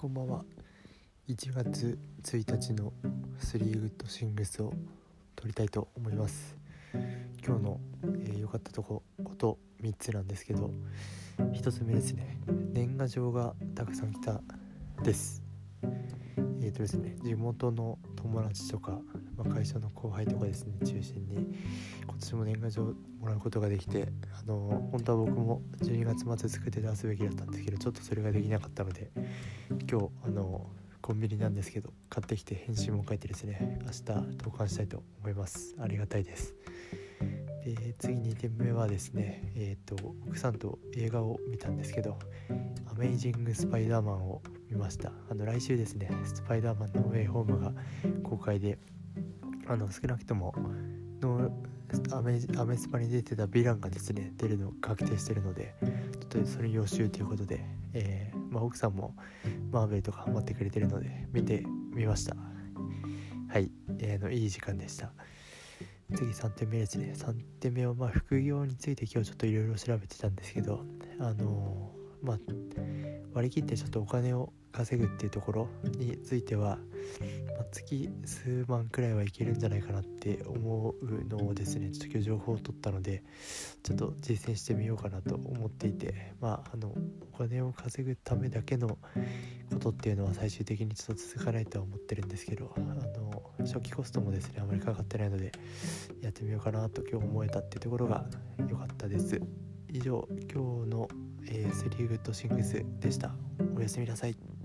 こんばんは。1月1日の3グッドシングスを撮りたいと思います。今日の良、えー、かったとここと3つなんですけど1つ目ですね。年賀状がたくさん来たです。えーとですね、地元の友達とか、まあ、会社の後輩とかですね中心に今年も年賀状もらうことができてあの本当は僕も12月末作って出すべきだったんですけどちょっとそれができなかったので今日あのコンビニなんですけど買ってきて返信も書いてですね明日投函したいと思います。ありがたいです。で次2点目はですねえ、ー、と奥さんと映画を見たんですけど「アメイジング・スパイダーマン」を見ました。あの来週ですねスパイダーマンのウェイホームが公開であの少なくとものアメアメスパに出てたヴィランがですね出るの確定してるのでちょっとそれ予習ということで、えー、まあ、奥さんもマーベルとかハマってくれてるので見てみました。はい、えー、のいい時間でした。次3点目ですね。3点目はまあ副業について今日ちょっといろいろ調べてたんですけどあのー、まあ割り切ってちょっとお金を稼ぐっていうところについては、まあ、月数万くらいはいけるんじゃないかなって思うのをですね。ちょっと今日情報を取ったのでちょっと実践してみようかなと思っていてまああのお金を稼ぐためだけのことっていうのは最終的にちょっと続かないとは思ってるんですけどあの初期コストもですねあまりかかってないのでやってみようかなと今日思えたっていうところが良かったです。以上今日の、えー、スリーグッドシングスでした。おやすみなさい。